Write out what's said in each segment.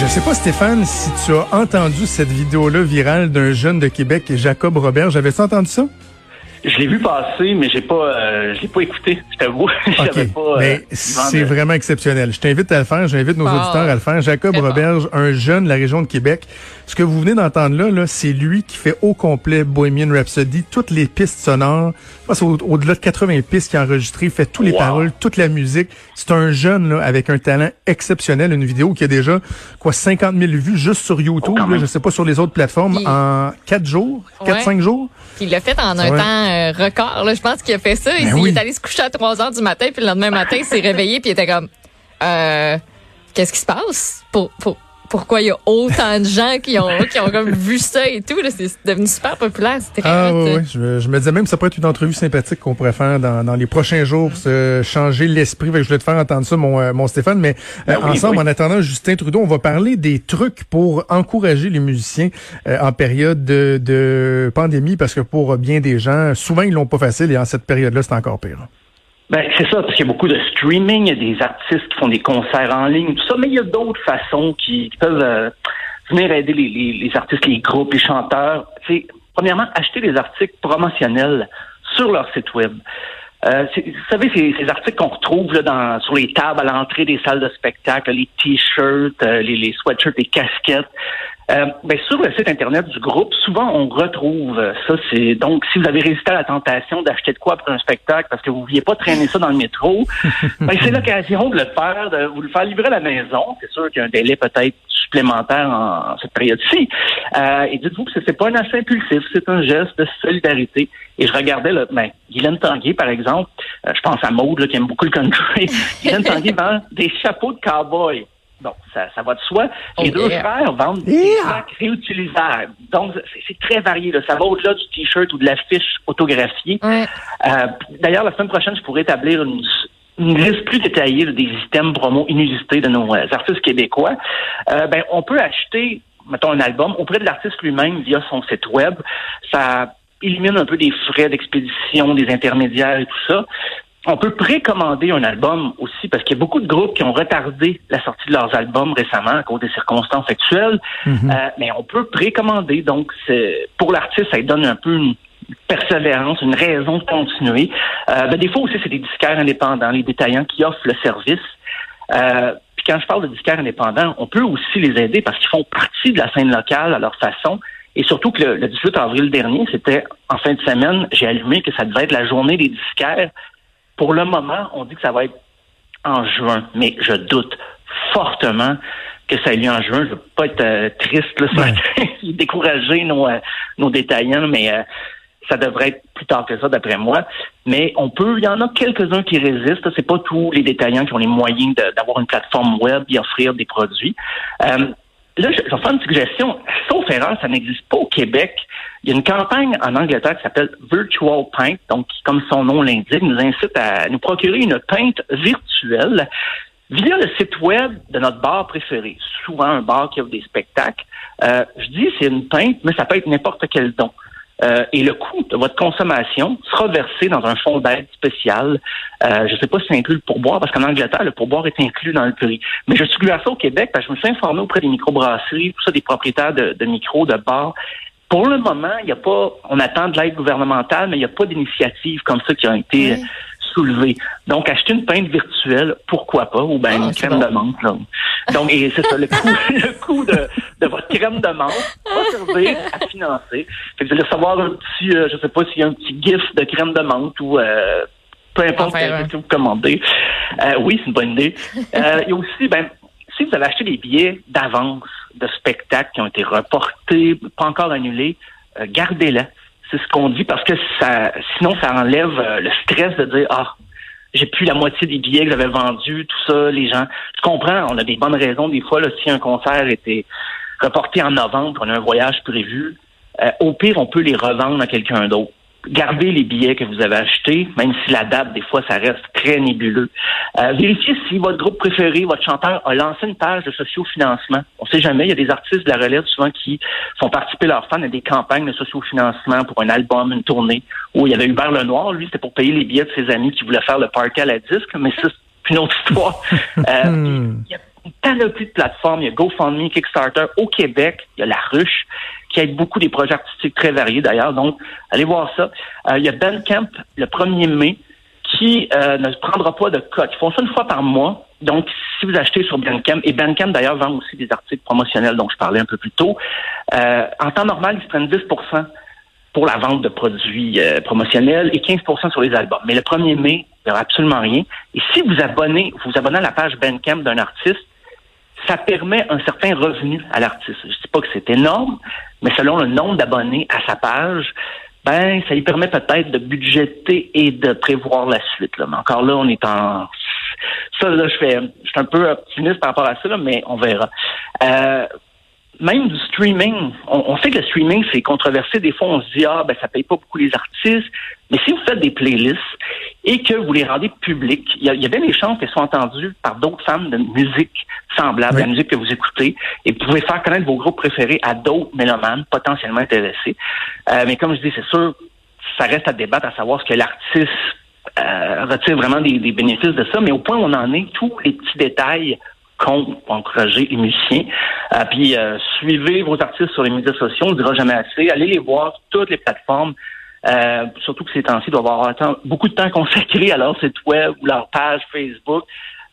Je sais pas, Stéphane, si tu as entendu cette vidéo-là virale d'un jeune de Québec, Jacob Robert. J'avais-tu entendu ça? Je l'ai vu passer, mais j'ai pas, euh, je l'ai pas écouté. Je t'avoue, j'avais OK. pas. euh, c'est de- vraiment exceptionnel. Je t'invite à le faire. J'invite nos auditeurs à le faire. Jacob bon. Roberge, un jeune de la région de Québec. Ce que vous venez d'entendre là, là c'est lui qui fait au complet Bohemian Rhapsody, toutes les pistes sonores. Je au- au-delà de 80 pistes qu'il a enregistrées, fait tous les Wow. paroles, toute la musique. C'est un jeune là, avec un talent exceptionnel. Une vidéo qui a déjà quoi 50 000 vues juste sur YouTube. Oh, là, je sais pas sur les autres plateformes en quatre jours, quatre Ouais. cinq jours? Puis il l'a fait en un Ouais. temps euh, record. Là. Je pense qu'il a fait ça. Il, Ben il oui. est allé se coucher à 3 heures du matin, puis le lendemain matin, il s'est réveillé, puis il était comme euh, Qu'est-ce qui se passe? Pour, pour, pourquoi il y a autant de gens qui ont, qui ont comme vu ça et tout? là? C'est devenu super populaire. C'était Ah oui, oui. Je, je me disais même que ça pourrait être une entrevue sympathique qu'on pourrait faire dans, dans les prochains jours pour se changer l'esprit. Fait que Je voulais te faire entendre ça, mon, euh, mon Stéphane. Mais euh, Ben oui, ensemble, oui. en attendant Justin Trudeau, on va parler des trucs pour encourager les musiciens euh, en période de, de pandémie, parce que pour bien des gens, souvent ils l'ont pas facile et en cette période-là, c'est encore pire. Ben, c'est ça, parce qu'il y a beaucoup de streaming, il y a des artistes qui font des concerts en ligne, tout ça, mais il y a d'autres façons qui, peuvent euh, venir aider les artistes, les groupes, les chanteurs. C'est, premièrement, acheter des articles promotionnels sur leur site web. Euh, vous savez, ces, ces articles qu'on retrouve là, dans, sur les tables à l'entrée des salles de spectacle, les t-shirts, euh, les, les sweatshirts, les casquettes. Euh, ben, sur le site internet du groupe, souvent on retrouve ça. C'est donc si vous avez résisté à la tentation d'acheter de quoi pour un spectacle parce que vous ne vouliez pas traîner ça dans le métro, ben, c'est l'occasion de le faire, de vous le faire livrer à la maison. C'est sûr qu'il y a un délai peut-être supplémentaire en, en cette période-ci. Euh, et dites-vous que ce n'est pas un achat impulsif, c'est un geste de solidarité. Et je regardais là, ben, Guylaine Tanguay, par exemple, euh, je pense à Maude là, qui aime beaucoup le country. Guylaine Tanguay vend des chapeaux de cowboy. Bon, ça, ça va de soi. Les Oh, deux yeah. frères vendent des sacs réutilisables. Donc, c'est- c'est très varié. Là. Ça va au-delà du T-shirt ou de l'affiche autographiée. Euh, D'ailleurs, la semaine prochaine, je pourrais établir une, une liste plus détaillée des items promo inusités de nos euh, artistes québécois. Euh, ben, on peut acheter, mettons, un album auprès de l'artiste lui-même via son site web. Ça élimine un peu des frais d'expédition, des intermédiaires et tout ça. On peut précommander un album aussi parce qu'il y a beaucoup de groupes qui ont retardé la sortie de leurs albums récemment à cause des circonstances actuelles. Euh, mais on peut précommander. Donc, pour l'artiste, ça lui donne un peu une persévérance, une raison de continuer. Euh, ben, des fois aussi, c'est des disquaires indépendants, les détaillants qui offrent le service. Euh, puis quand je parle de disquaires indépendants, on peut aussi les aider parce qu'ils font partie de la scène locale à leur façon. Et surtout que le, le 18 avril dernier, c'était en fin de semaine, j'ai allumé que ça devait être la journée des disquaires. Pour le moment, on dit que ça va être en juin, mais je doute fortement que ça ait lieu en juin. Je veux pas être euh, triste, là, Ouais. décourager nos, euh, nos détaillants, mais euh, ça devrait être plus tard que ça, d'après moi. Mais on peut, il y en a quelques-uns qui résistent. C'est pas tous les détaillants qui ont les moyens d'avoir une plateforme web et offrir des produits. Euh, là, je, je vais faire une suggestion. Sauf erreur, ça n'existe pas au Québec. Il y a une campagne en Angleterre qui s'appelle Virtual Paint, donc qui, comme son nom l'indique, nous incite à nous procurer une peinte virtuelle via le site web de notre bar préféré. Souvent un bar qui offre des spectacles. Euh, je dis c'est une peinte, mais ça peut être n'importe quel don. Euh, et le coût de votre consommation sera versé dans un fonds d'aide spécial. Euh, je ne sais pas si ça inclut le pourboire, parce qu'en Angleterre, le pourboire est inclus dans le prix. Mais je suis à ça au Québec, parce que je me suis informé auprès des microbrasseries, tout ça, des propriétaires de, de micros, de bars. Pour le moment, il n'y a pas, on attend de l'aide gouvernementale, mais il n'y a pas d'initiative comme ça qui a été. Soulever. Donc, acheter une pinte virtuelle, pourquoi pas, ou bien Ah, une crème bon. de menthe. Là. Donc, et c'est ça, le coût, le coût de, de votre crème de menthe va servir à financer. Fait que vous allez recevoir un petit, euh, je sais pas s'il y a un petit gif de crème de menthe ou euh, peu importe ce un. que vous commandez. Euh, oui, c'est une bonne idée. Euh, il y a aussi, ben, si vous avez acheté des billets d'avance de spectacles qui ont été reportés, pas encore annulés, euh, gardez-les. C'est ce qu'on dit parce que ça, sinon ça enlève euh, le stress de dire ah j'ai plus la moitié des billets que j'avais vendus, tout ça, les gens. Tu comprends, on a des bonnes raisons des fois là, si un concert était reporté en novembre, on a un voyage prévu, euh, au pire on peut les revendre à quelqu'un d'autre. Gardez les billets que vous avez achetés, même si la date, des fois, ça reste très nébuleux. Euh, vérifiez si votre groupe préféré, votre chanteur, a lancé une page de sociofinancement. On sait jamais, il y a des artistes de la relève souvent qui font participer leurs fans à des campagnes de sociofinancement pour un album, une tournée, où il y avait Hubert Lenoir, lui, c'était pour payer les billets de ses amis qui voulaient faire le party à la disque, mais ça, c'est une autre histoire. Euh, Hmm. il y a une panoplie de plateformes. Il y a GoFundMe, Kickstarter. Au Québec, il y a La Ruche, qui aide beaucoup des projets artistiques très variés d'ailleurs. Donc, allez voir ça. Euh, il y a Bandcamp le 1er mai, qui euh, ne prendra pas de cote. Ils font ça une fois par mois. Donc, si vous achetez sur Bandcamp, et Bandcamp d'ailleurs vend aussi des articles promotionnels dont je parlais un peu plus tôt, euh, en temps normal, ils prennent 10% pour la vente de produits euh, promotionnels et 15% sur les albums. Mais le 1er mai, il n'y aura absolument rien. Et si vous abonnez, vous abonnez à la page Bandcamp d'un artiste, ça permet un certain revenu à l'artiste. Je dis pas que c'est énorme, mais selon le nombre d'abonnés à sa page, ben ça lui permet peut-être de budgéter et de prévoir la suite. Là. Mais encore là, on est en ça là, je fais, je suis un peu optimiste par rapport à ça, là, mais on verra. Euh, même du streaming, on, on sait que le streaming, c'est controversé. Des fois, on se dit, ah, ben, ça paye pas beaucoup les artistes. Mais si vous faites des playlists et que vous les rendez publiques, il y y a bien des chances qu'elles soient entendues par d'autres fans de musique semblable Oui. à la musique que vous écoutez. Et vous pouvez faire connaître vos groupes préférés à d'autres mélomanes potentiellement intéressés. Euh, mais comme je dis, c'est sûr, ça reste à débattre à savoir ce que l'artiste euh, retire vraiment des, des bénéfices de ça. Mais au point où on en est, tous les petits détails comptent pour encourager les musiciens. Euh, puis euh, suivez vos artistes sur les médias sociaux, on ne dira jamais assez. Allez les voir sur toutes les plateformes. Euh, surtout que ces temps-ci, doivent avoir temps- beaucoup de temps consacré à leur site web ou leur page Facebook.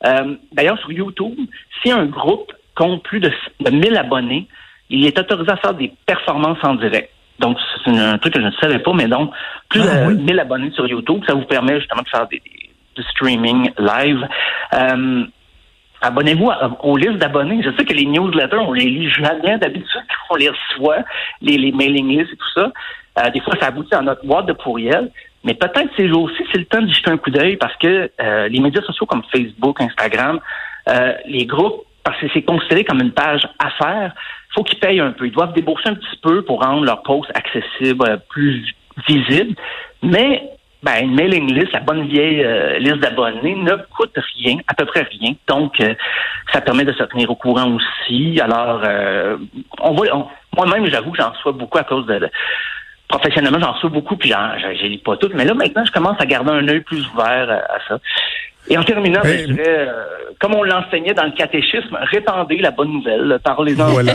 Euh, D'ailleurs, sur YouTube, si un groupe compte plus de, de 1000 abonnés, il est autorisé à faire des performances en direct. Donc, c'est un truc que je ne savais pas, mais donc, plus Ah, de oui. 1000 abonnés sur YouTube, ça vous permet justement de faire des, des- du streaming live. Euh, Abonnez-vous aux listes d'abonnés. Je sais que les newsletters, on les lit jamais d'habitude, on les reçoit, les, mailing lists et tout ça. Euh, des fois, ça aboutit à notre boîte de pourriel. Mais peut-être ces jours-ci, c'est le temps de jeter un coup d'œil parce que euh, les médias sociaux comme Facebook, Instagram, euh, les groupes, parce que c'est considéré comme une page affaires, faut qu'ils payent un peu. Ils doivent débourser un petit peu pour rendre leurs posts accessibles, euh, plus visibles. Mais ben, une mailing list, la bonne vieille euh, liste d'abonnés, ne coûte rien, à peu près rien. Donc, euh, ça permet de se tenir au courant aussi. Alors, euh, on voit, on- moi-même, j'avoue que j'en reçois beaucoup à cause de, de- professionnellement, j'en reçois beaucoup, puis j'en, je, lis pas toutes. Mais là, maintenant, je commence à garder un œil plus ouvert à, à ça. Et en terminant, ben, je dirais, euh, comme on l'enseignait dans le catéchisme, répandez la bonne nouvelle, parlez-en Voilà.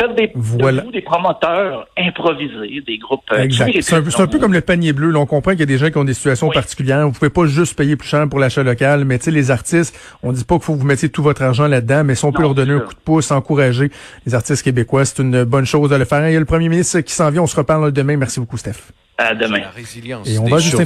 Faites des, de Voilà. vous des promoteurs improvisés, des groupes. euh, Exact. C'est un, peu- un comme le panier bleu. Là, on comprend qu'il y a des gens qui ont des situations Oui. particulières. Vous pouvez pas juste payer plus cher pour l'achat local, mais tu sais, les artistes, on dit pas qu'il faut que vous mettiez tout votre argent là-dedans, mais si on peut leur donner un coup de pouce, encourager les artistes québécois, c'est une bonne chose de le faire. Il y a le premier ministre qui s'en vient. On se reparle demain. Merci beaucoup, Steph. À demain. La résilience Et on des va juste.